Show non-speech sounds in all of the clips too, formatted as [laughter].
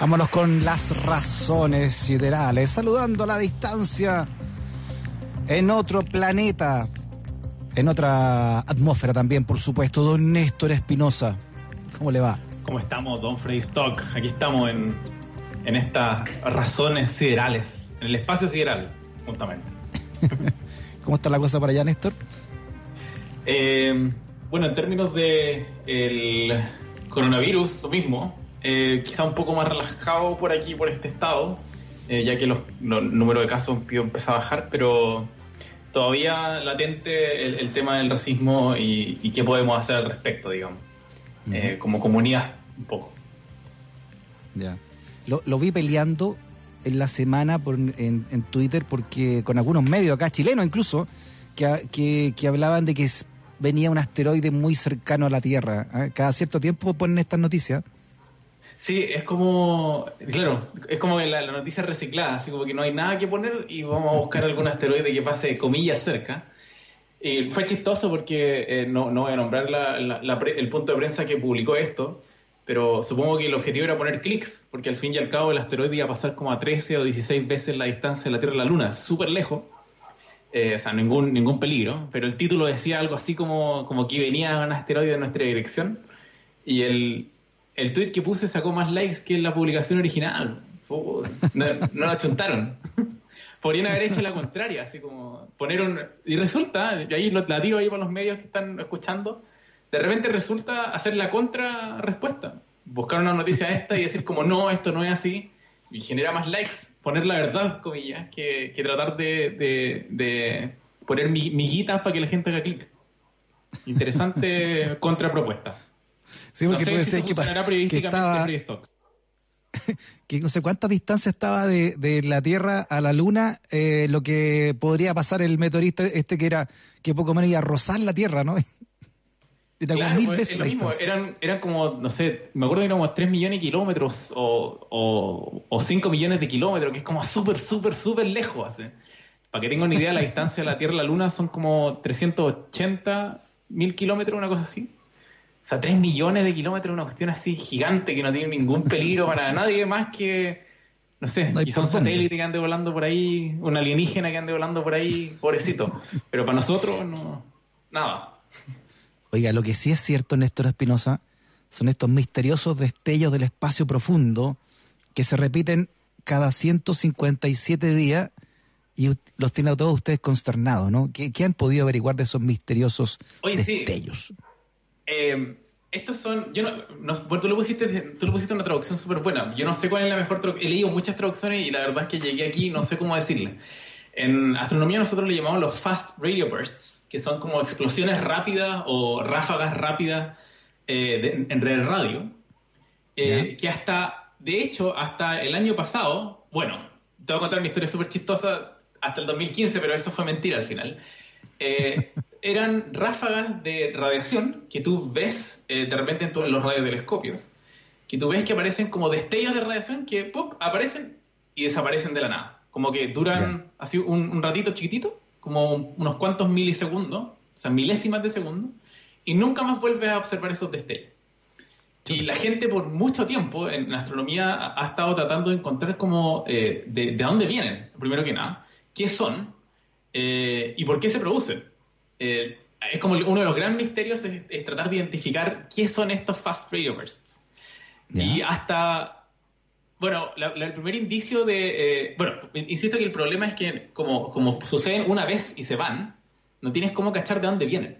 Vámonos con las razones siderales, saludando a la distancia en otro planeta, en otra atmósfera también, por supuesto, don Néstor Espinosa. ¿Cómo le va? ¿Cómo estamos, don Freddy Stock? Aquí estamos en, en estas razones siderales, en el espacio sideral, justamente. [laughs] ¿Cómo está la cosa para allá, Néstor? Eh, bueno, en términos de el coronavirus, lo mismo, eh, quizá un poco más relajado por aquí, por este estado, eh, ya que los, los números de casos empezó a bajar, pero todavía latente el, tema del racismo y, qué podemos hacer al respecto, digamos, eh, como comunidad, un poco. Ya. Lo, lo, vi peleando en la semana por, en, en, Twitter porque con algunos medios acá, chilenos incluso, que, que, que hablaban de que venía un asteroide muy cercano a la Tierra. ¿eh? Cada cierto tiempo ponen estas noticias. Sí, es como, claro, es como la, la, noticia reciclada, así como que no hay nada que poner y vamos a buscar algún asteroide que pase, comillas, cerca. Y fue chistoso porque eh, no, no voy a nombrar la, la, el punto de prensa que publicó esto, pero supongo que el objetivo era poner clics, porque al fin y al cabo el asteroide iba a pasar como a 13 o 16 veces la distancia de la Tierra a la Luna, súper lejos, eh, o sea, ningún, ningún peligro, pero el título decía algo así como, como que venía un asteroide en nuestra dirección, y el, el tweet que puse sacó más likes que la publicación original. no, la chuntaron. [laughs] Podrían haber hecho la contraria, así como poner un... Y resulta, y ahí la digo ahí para los medios que están escuchando, de repente resulta hacer la contra respuesta. Buscar una noticia esta y decir como no, esto no es así, y genera más likes, poner la verdad, comillas, que, que tratar de, de, de poner miguitas para que la gente haga clic. Interesante [laughs] contrapropuesta. Sí, porque no sé si que, que, estaba, [laughs] que no sé cuántas distancias estaba de, de la Tierra a la Luna, eh, lo que podría pasar el meteorista este que era que poco menos iba a rozar la Tierra, ¿no? [laughs] Era claro, mil pues, veces lo mismo, eran, eran como, no sé, me acuerdo que eran como 3 millones de kilómetros o, o, o 5 millones de kilómetros, que es como súper, súper, súper lejos. Para que tengan una idea, la distancia de la Tierra a la Luna son como 380 mil kilómetros, una cosa así. O sea, 3 millones de kilómetros, una cuestión así gigante que no tiene ningún peligro para [laughs] nadie más que, no sé, no quizá un satélite que ande volando por ahí, un alienígena que ande volando por ahí, pobrecito. Pero para nosotros, no, nada. Oiga, lo que sí es cierto, Néstor Espinosa, son estos misteriosos destellos del espacio profundo que se repiten cada 157 días y los tiene a todos ustedes consternados, ¿no? ¿Qué, han podido averiguar de esos misteriosos destellos? Eh, estos son, yo no, tú lo pusiste, tú lo pusiste una traducción súper buena. Yo no sé cuál es la mejor traducción. He leído muchas traducciones y la verdad es que llegué aquí y no sé cómo decirle. En astronomía nosotros le llamamos los fast radio bursts, que son como explosiones rápidas o ráfagas rápidas eh, en red radio, eh, que hasta, de hecho, hasta el año pasado, bueno, te voy a contar una historia súper chistosa hasta el 2015, pero eso fue mentira al final. Eh, [laughs] eran ráfagas de radiación que tú ves eh, de repente en, los radiotelescopios, que tú ves que aparecen como destellos de radiación que pop, aparecen y desaparecen de la nada. Como que duran así un, ratito chiquitito, como unos cuantos milisegundos, o sea, milésimas de segundo, y nunca más vuelves a observar esos destellos. Y la gente por mucho tiempo en astronomía ha, estado tratando de encontrar como eh, de, dónde vienen, primero que nada, qué son eh, y por qué se producen. Eh, es como uno de los grandes misterios es, tratar de identificar qué son estos fast radio bursts. Y hasta, bueno, el primer indicio de, eh, bueno, insisto que el problema es que como, como suceden una vez y se van, no tienes cómo cachar de dónde vienen.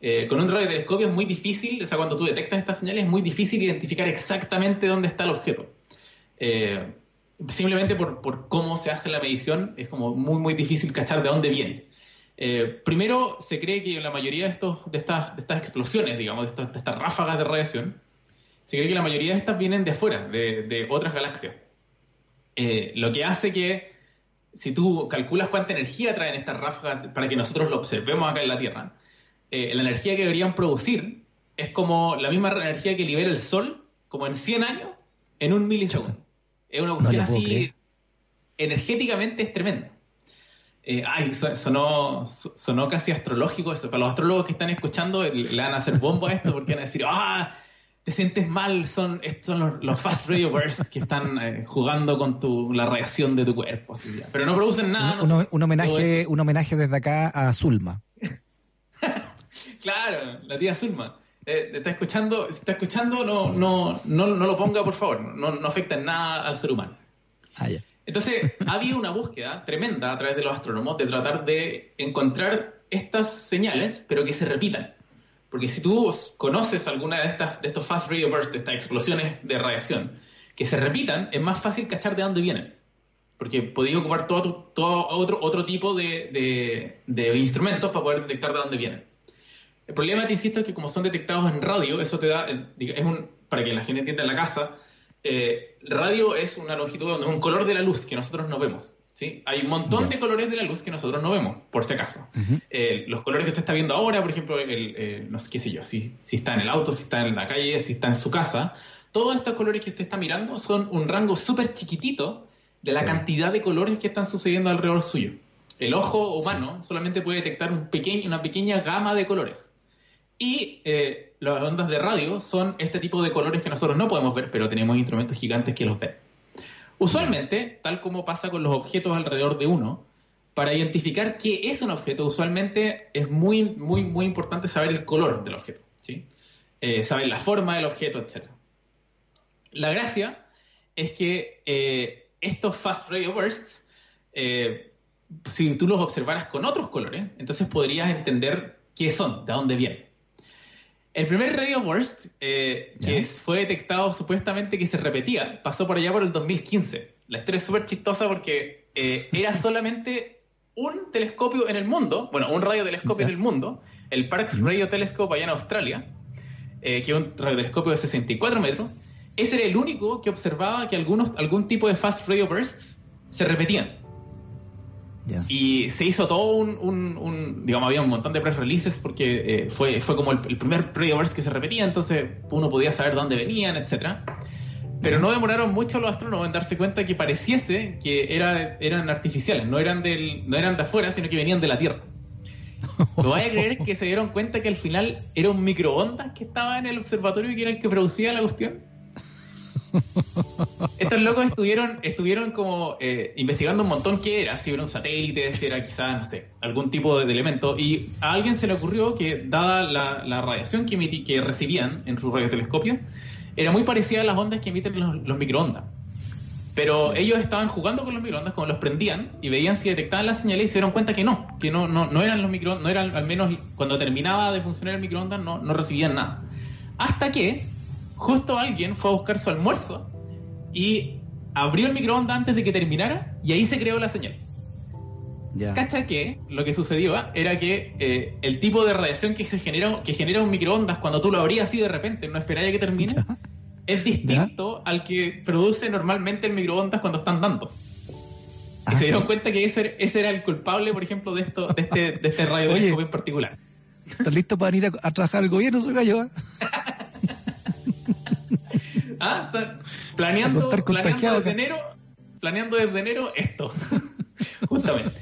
Eh, con un radiotelescopio es muy difícil, o sea, cuando tú detectas estas señales es muy difícil identificar exactamente dónde está el objeto. simplemente por, por, cómo se hace la medición es como muy, muy difícil cachar de dónde viene. Eh, primero, se cree que la mayoría de, estos, de, estas, de estas explosiones, digamos, de, estas ráfagas de radiación, se cree que la mayoría de estas vienen de afuera, de, otras galaxias. Eh, lo que hace que, si tú calculas cuánta energía traen estas ráfagas para que nosotros lo observemos acá en la Tierra, eh, la energía que deberían producir es como la misma energía que libera el Sol, como en 100 años, en un milisegundo. Es una cuestión así, energéticamente es tremenda. Eh, ay, sonó, sonó casi astrológico eso. Para los astrólogos que están escuchando, le van a hacer bombo a esto porque van a decir, ah, te sientes mal, son, estos son los, fast radio bursts que están eh, jugando con tu, la reacción de tu cuerpo. Pero no producen nada. Un, homenaje, un homenaje desde acá a Zulma. [laughs] claro, la tía Zulma. Eh, está escuchando, si está escuchando, no, no, no, no lo ponga, por favor. No, no afecta en nada al ser humano. Ah, Entonces, ha habido una búsqueda tremenda a través de los astrónomos de tratar de encontrar estas señales, pero que se repitan. Porque si tú conoces alguna de, estas, de estos fast radio bursts, de estas explosiones de radiación, que se repitan, es más fácil cachar de dónde vienen. Porque podéis ocupar todo, todo otro, otro tipo de, de, instrumentos para poder detectar de dónde vienen. El problema, te insisto, es que como son detectados en radio, eso te da, eh, es un, para que la gente entienda en la casa, eh, radio es una longitud, es un color de la luz que nosotros no vemos. ¿sí? Hay un montón de colores de la luz que nosotros no vemos, por si acaso. Eh, los colores que usted está viendo ahora, por ejemplo, el, no sé qué sé yo, si, si está en el auto, si está en la calle, si está en su casa, todos estos colores que usted está mirando son un rango súper chiquitito de la cantidad de colores que están sucediendo alrededor suyo. El ojo humano solamente puede detectar un pequeño, una pequeña gama de colores. Y eh, las ondas de radio son este tipo de colores que nosotros no podemos ver, pero tenemos instrumentos gigantes que los ven. Usualmente, tal como pasa con los objetos alrededor de uno, para identificar qué es un objeto, usualmente es muy, muy, muy importante saber el color del objeto, ¿sí? Eh, saber la forma del objeto, etc. La gracia es que eh, estos fast radio bursts, si tú los observaras con otros colores, entonces podrías entender qué son, de dónde vienen. El primer radio burst, eh, que fue detectado supuestamente que se repetía, pasó por allá por el 2015. La historia es súper chistosa porque eh, era [laughs] solamente un telescopio en el mundo, bueno, un radiotelescopio en el mundo, el Parkes Radio Telescope allá en Australia, eh, que es un radiotelescopio de 64 metros. Ese era el único que observaba que algunos, algún tipo de fast radio bursts se repetían. Y se hizo todo un, digamos, había un montón de press releases porque eh, fue, fue como el, primer pre que se repetía, entonces uno podía saber dónde venían, etcétera. Pero no demoraron mucho los astrónomos en darse cuenta que pareciese que era, eran artificiales, no eran, del, no eran de afuera, sino que venían de la Tierra. ¿No vaya a creer que se dieron cuenta que al final era un microondas que estaba en el observatorio y que era el que producía la cuestión? [laughs] Estos locos estuvieron, estuvieron como eh, investigando un montón qué era, si era un satélite, si era quizás, no sé, algún tipo de, elemento. Y a alguien se le ocurrió que, dada la, radiación que, que recibían en sus radiotelescopios, era muy parecida a las ondas que emiten los, microondas. Pero ellos estaban jugando con los microondas, como los prendían y veían si detectaban las señales y se dieron cuenta que no, que no, no, no eran los microondas, no eran, al menos cuando terminaba de funcionar el microondas, no, no recibían nada. Hasta que justo alguien fue a buscar su almuerzo y abrió el microondas antes de que terminara y ahí se creó la señal. Ya. ¿Cacha que lo que sucedió era que eh, el tipo de radiación que se genera, que genera un microondas cuando tú lo abrías así de repente, no esperaría que termine, es distinto al que produce normalmente el microondas cuando están dando. y ah, se dieron cuenta que ese, ese, era el culpable, por ejemplo, de esto, de este, de este [laughs] en particular. ¿Estás listo para ir a, trabajar al gobierno, su gallo? [laughs] Ah, está planeando, planeando desde enero, planeando desde enero esto. [laughs] Justamente.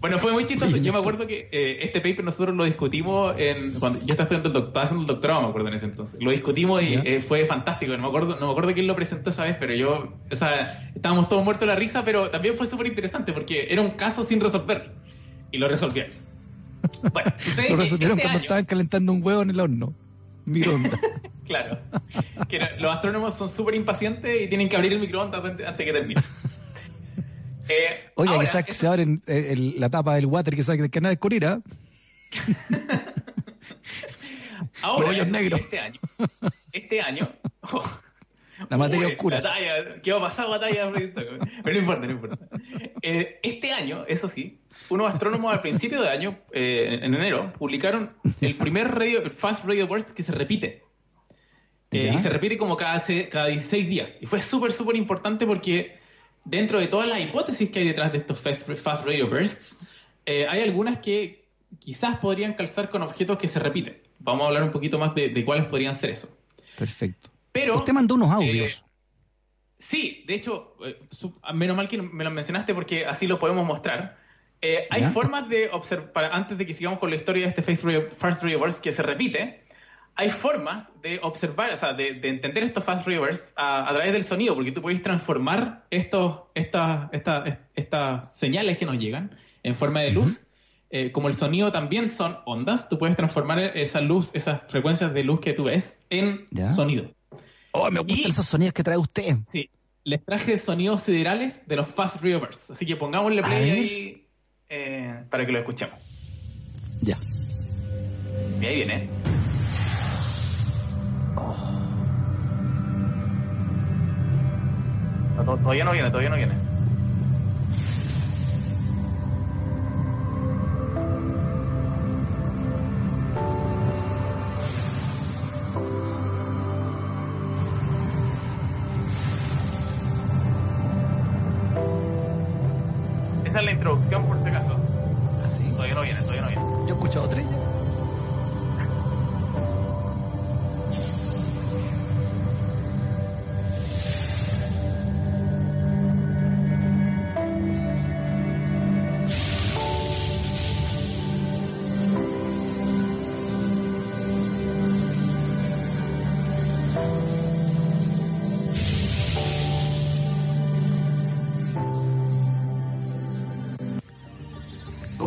Bueno, fue muy chistoso. Yo me acuerdo que eh, este paper nosotros lo discutimos en, cuando yo estaba, estudiando el haciendo el doctorado, me acuerdo en ese entonces. Lo discutimos y eh, fue fantástico. No me acuerdo, no me acuerdo quién lo presentó esa vez, pero yo, o sea, estábamos todos muertos de la risa, pero también fue súper interesante porque era un caso sin resolver y lo resolvieron. [laughs] Bueno, lo resolvieron este cuando estaban calentando un huevo en el horno. Microondas. [laughs] claro. Que los astrónomos son súper impacientes y tienen que abrir el microondas antes, que termine. [laughs] Eh, Oye, que se abre eh, la tapa del water que sabe que nada descubrir, ¿ah? [laughs] ahora, este año, este año, [laughs] la materia oscura. ¿Qué va a pasar batalla? Pero no importa, no importa. Eh, este año, eso sí, unos astrónomos al principio de año, eh, en enero, publicaron el primer radio, Fast Radio Burst que se repite. Eh, y se repite como cada, cada 16 días. Y fue súper, súper importante porque dentro de todas las hipótesis que hay detrás de estos fast, radio bursts, eh, hay algunas que quizás podrían calzar con objetos que se repiten. Vamos a hablar un poquito más de, cuáles podrían ser eso. Perfecto. Pero, Usted mandó unos audios. Eh, sí, de hecho, menos mal que me lo mencionaste porque así lo podemos mostrar. hay formas de observar, antes de que sigamos con la historia de este Fast Radio Burst que se repite, hay formas de observar, o sea, de, entender estos fast reverse a, través del sonido, porque tú puedes transformar estos, estas, estas, señales que nos llegan en forma de luz. Eh, como el sonido también son ondas, tú puedes transformar esa luz, esas frecuencias de luz que tú ves en sonido. Oh, me gustan esos sonidos que trae usted. Sí, les traje sonidos siderales de los fast reverse. Así que pongámosle play ahí eh, para que lo escuchemos. Ya. Y ahí viene. Todavía no viene, todavía no viene. Esa es la introducción por si acaso. ¿Ah, sí? Todavía no viene, todavía no viene. Yo he escuchado tres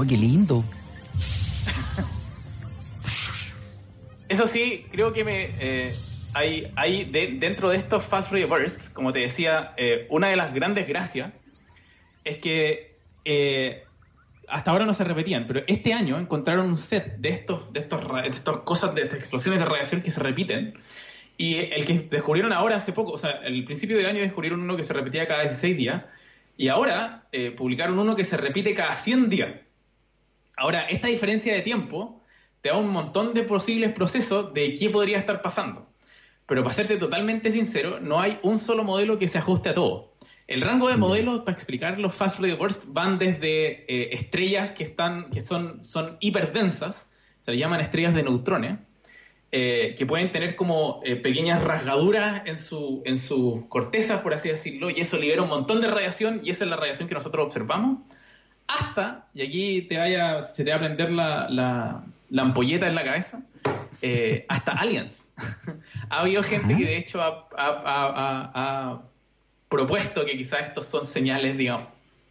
qué lindo. Eso sí, creo que me eh, hay, hay dentro de estos Fast Bursts, como te decía, eh, una de las grandes gracias es que eh, hasta ahora no se repetían, pero este año encontraron un set de estos, de estos, de estas cosas, de estas explosiones de radiación que se repiten. Y el que descubrieron ahora hace poco, o sea, al principio del año descubrieron uno que se repetía cada 16 días, y ahora publicaron uno que se repite cada 100 días. Ahora, esta diferencia de tiempo te da un montón de posibles procesos de qué podría estar pasando. Pero para serte totalmente sincero, no hay un solo modelo que se ajuste a todo. El rango de modelos, para explicar los Fast Radio Bursts, van desde eh, estrellas que, están, que son, son hiperdensas, se le llaman estrellas de neutrones, eh, que pueden tener como eh, pequeñas rasgaduras en su, en sus cortezas, por así decirlo, y eso libera un montón de radiación, y esa es la radiación que nosotros observamos, hasta, y aquí te vaya, se te va a prender la, la, ampolleta en la cabeza, eh, hasta aliens. [laughs] ha habido gente que de hecho ha, propuesto que quizás estos son señales, digamos,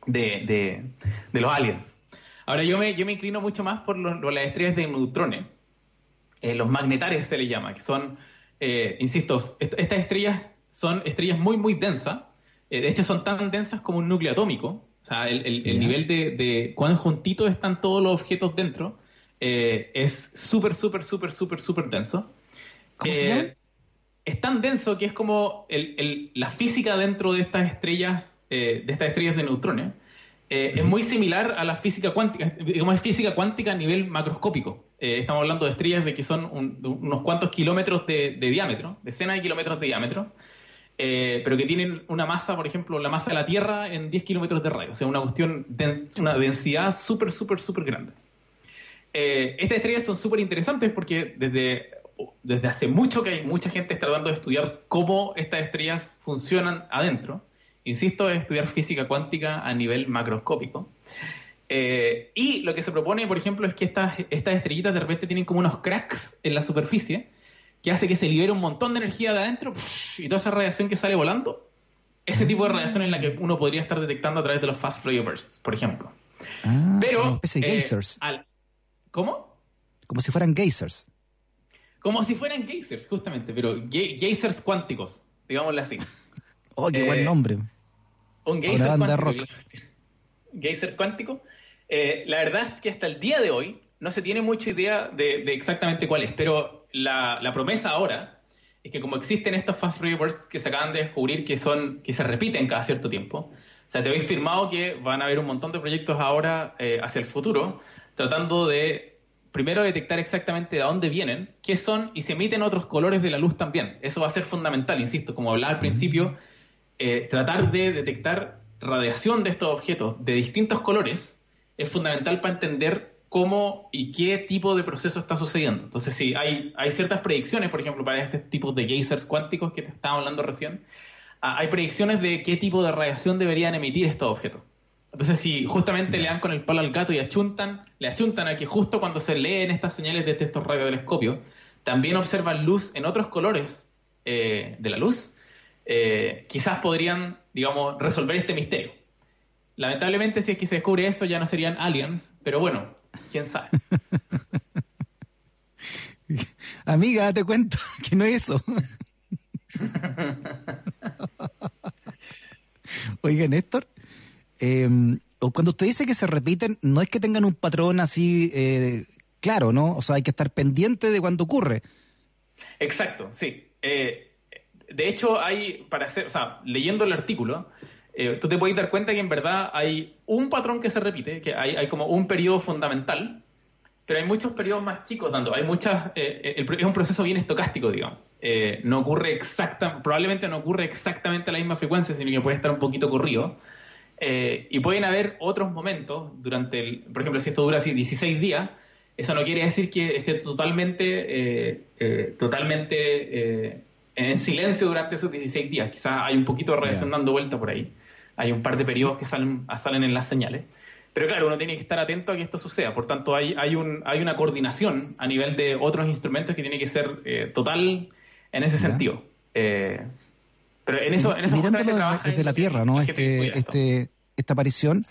de, los aliens. Ahora yo me, yo me inclino mucho más por, las estrellas de neutrones, eh, los magnetares se les llama, que son, eh, insisto, estas estrellas son estrellas muy, muy densas, de hecho son tan densas como un núcleo atómico, sea, el, nivel de, cuán juntitos están todos los objetos dentro eh, es súper, súper, súper, súper, súper denso. ¿Cómo se llama? Eh, es tan denso que es como la física dentro de estas estrellas, eh, de estas estrellas de neutrones, es muy similar a la física cuántica, digamos, es física cuántica a nivel macroscópico. estamos hablando de estrellas de que son unos cuantos kilómetros de, de, diámetro, decenas de kilómetros de diámetro, eh, pero que tienen una masa, por ejemplo, la masa de la Tierra en 10 kilómetros de radio. O sea, una cuestión, de, una densidad súper, súper, súper grande. Eh, estas estrellas son súper interesantes porque desde, desde hace mucho que hay mucha gente tratando de estudiar cómo estas estrellas funcionan adentro. Insisto, es estudiar física cuántica a nivel macroscópico. Eh, y lo que se propone, por ejemplo, es que estas, estas estrellitas de repente tienen como unos cracks en la superficie que hace que se libere un montón de energía de adentro y toda esa radiación que sale volando. Ese tipo de radiación es la que uno podría estar detectando a través de los fast radio bursts, por ejemplo. Ah, Pero. Eh, geysers. ¿Cómo? Como si fueran geysers. Como si fueran geysers, justamente, pero geysers cuánticos, digámoslo así. [laughs] Oh, qué buen eh, nombre. Un geyser cuántico. Geyser cuántico. Eh, la verdad es que hasta el día de hoy no se tiene mucha idea de, exactamente cuál es, pero la, promesa ahora es que como existen estos fast reports que se acaban de descubrir que son que se repiten cada cierto tiempo, o sea, te habéis firmado que van a haber un montón de proyectos ahora eh, hacia el futuro tratando de primero detectar exactamente de dónde vienen, qué son y si emiten otros colores de la luz también. Eso va a ser fundamental, insisto, como hablaba al principio, eh, tratar de detectar radiación de estos objetos de distintos colores es fundamental para entender cómo y qué tipo de proceso está sucediendo. Entonces, sí, hay, hay ciertas predicciones, por ejemplo, para este tipo de geysers cuánticos que te estaba hablando recién. Ah, hay predicciones de qué tipo de radiación deberían emitir estos objetos. Entonces, si justamente le dan con el palo al gato y achuntan, le achuntan a que justo cuando se leen estas señales de estos radiotelescopios, también observan luz en otros colores eh, de la luz, eh, quizás podrían, digamos, resolver este misterio. Lamentablemente, si es que se descubre eso, ya no serían aliens, pero bueno, quién sabe. [laughs] Amiga, date cuenta [laughs] que no es eso. [laughs] Oiga, Néstor, em, cuando usted dice que se repiten, no es que tengan un patrón así eh, claro, ¿no? O sea, hay que estar pendiente de cuando ocurre. Exacto, sí. Eh, de hecho, hay, para hacer, o sea, leyendo el artículo, eh, tú te puedes dar cuenta que en verdad hay un patrón que se repite, que hay, hay como un periodo fundamental, pero hay muchos periodos más chicos dando, hay muchas, es un proceso bien estocástico, digamos. Eh, no ocurre exacta, probablemente no ocurre exactamente a la misma frecuencia, sino que puede estar un poquito corrido. Eh, y pueden haber otros momentos durante el, por ejemplo, si esto dura así 16 días, eso no quiere decir que esté totalmente, eh, totalmente en silencio durante esos 16 días. Quizás hay un poquito de radiación dando vuelta por ahí. Hay un par de periodos que salen, salen en las señales. Pero claro, uno tiene que estar atento a que esto suceda. Por tanto, hay, hay, un, hay una coordinación a nivel de otros instrumentos que tiene que ser total en ese sentido. Eh, pero en eso, en eso desde la Tierra, ¿no? Este, este, esta aparición.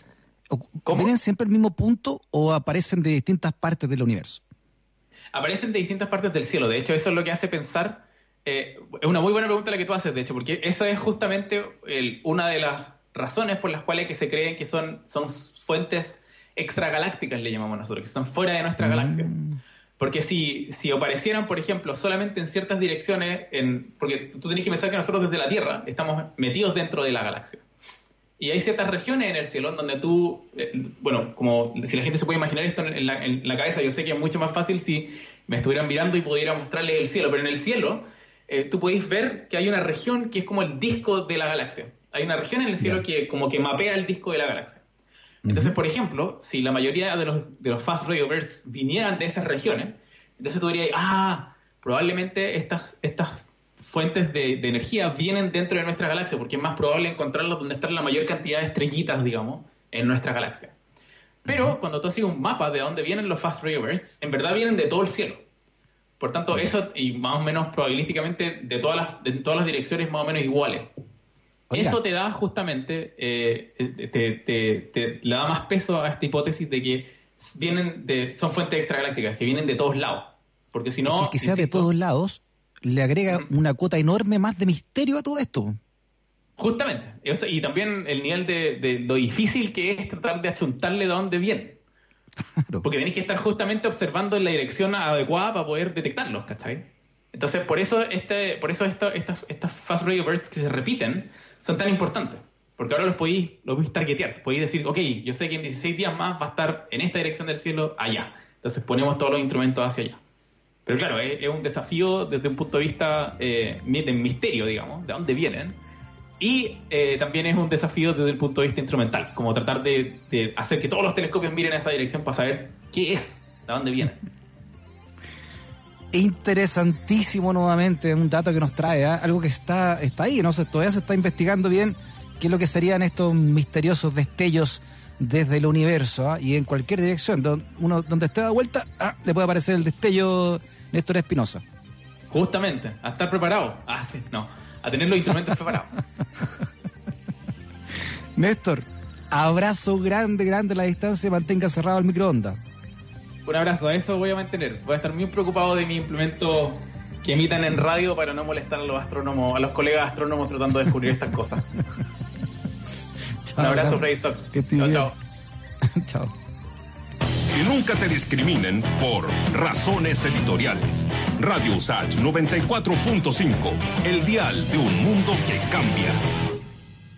¿Vienen siempre al mismo punto o aparecen de distintas partes del universo? Aparecen de distintas partes del cielo. De hecho, eso es lo que hace pensar. Eh, es una muy buena pregunta la que tú haces, de hecho, porque esa es justamente una de las razones por las cuales que se creen que son, son fuentes extragalácticas, le llamamos nosotros, que están fuera de nuestra mm. galaxia. Porque si, si aparecieran, por ejemplo, solamente en ciertas direcciones, en, porque tú tenés que pensar que nosotros desde la Tierra estamos metidos dentro de la galaxia. Y hay ciertas regiones en el cielo en donde tú, eh, bueno, como si la gente se puede imaginar esto en la, en la, cabeza, yo sé que es mucho más fácil si me estuvieran mirando y pudiera mostrarles el cielo, pero en el cielo eh, tú podéis ver que hay una región que es como el disco de la galaxia. Hay una región en el cielo que como que mapea el disco de la galaxia. Entonces, por ejemplo, si la mayoría de los, de los fast radio bursts vinieran de esas regiones, entonces tú dirías, ah, probablemente estas, estas fuentes de, energía vienen dentro de nuestra galaxia, porque es más probable encontrarlas donde está la mayor cantidad de estrellitas, digamos, en nuestra galaxia. Pero cuando tú haces un mapa de dónde vienen los fast radio bursts, en verdad vienen de todo el cielo. Por tanto, eso, y más o menos probabilísticamente, de todas las, de todas las direcciones más o menos iguales. Eso te da justamente, eh, te, le da más peso a esta hipótesis de que vienen de, son fuentes extragalácticas, que vienen de todos lados. Porque si no... que, sea de todos lados le agrega una cuota enorme más de misterio a todo esto. Justamente. Y también el nivel de, lo difícil que es tratar de achuntarle de dónde viene. Porque tenéis que estar justamente observando en la dirección adecuada para poder detectarlos, ¿cachai? Entonces, por eso, este, por eso estas, estas fast radio bursts que se repiten son tan importantes. Porque ahora los podéis, los podéis targetear. Podéis decir, ok, yo sé que en 16 días más va a estar en esta dirección del cielo allá. Entonces ponemos todos los instrumentos hacia allá. Pero claro, es, un desafío desde un punto de vista eh, de misterio, digamos, de dónde vienen. Y eh, también es un desafío desde el punto de vista instrumental, como tratar de, hacer que todos los telescopios miren en esa dirección para saber qué es, de dónde vienen. Interesantísimo nuevamente, un dato que nos trae, ¿eh? algo que está, está ahí, ¿no? todavía se está investigando bien qué es lo que serían estos misteriosos destellos desde el universo ¿ah? y en cualquier dirección. Donde, uno, donde esté de vuelta, ah, le puede aparecer el destello Néstor Espinosa. Justamente, a estar preparado. Ah, sí, no, a tener los instrumentos [laughs] preparados. Néstor, abrazo grande, grande a la distancia, mantenga cerrado el microondas. Un abrazo, a eso voy a mantener. Voy a estar muy preocupado de mi implemento que emitan en radio para no molestar a los astrónomos, a los colegas astrónomos tratando de descubrir estas cosas. [laughs] Un abrazo, Freddy Stock. Chao, chao. [laughs] chao. Que nunca te discriminen por razones editoriales. Radio USACH 94.5, el dial de un mundo que cambia.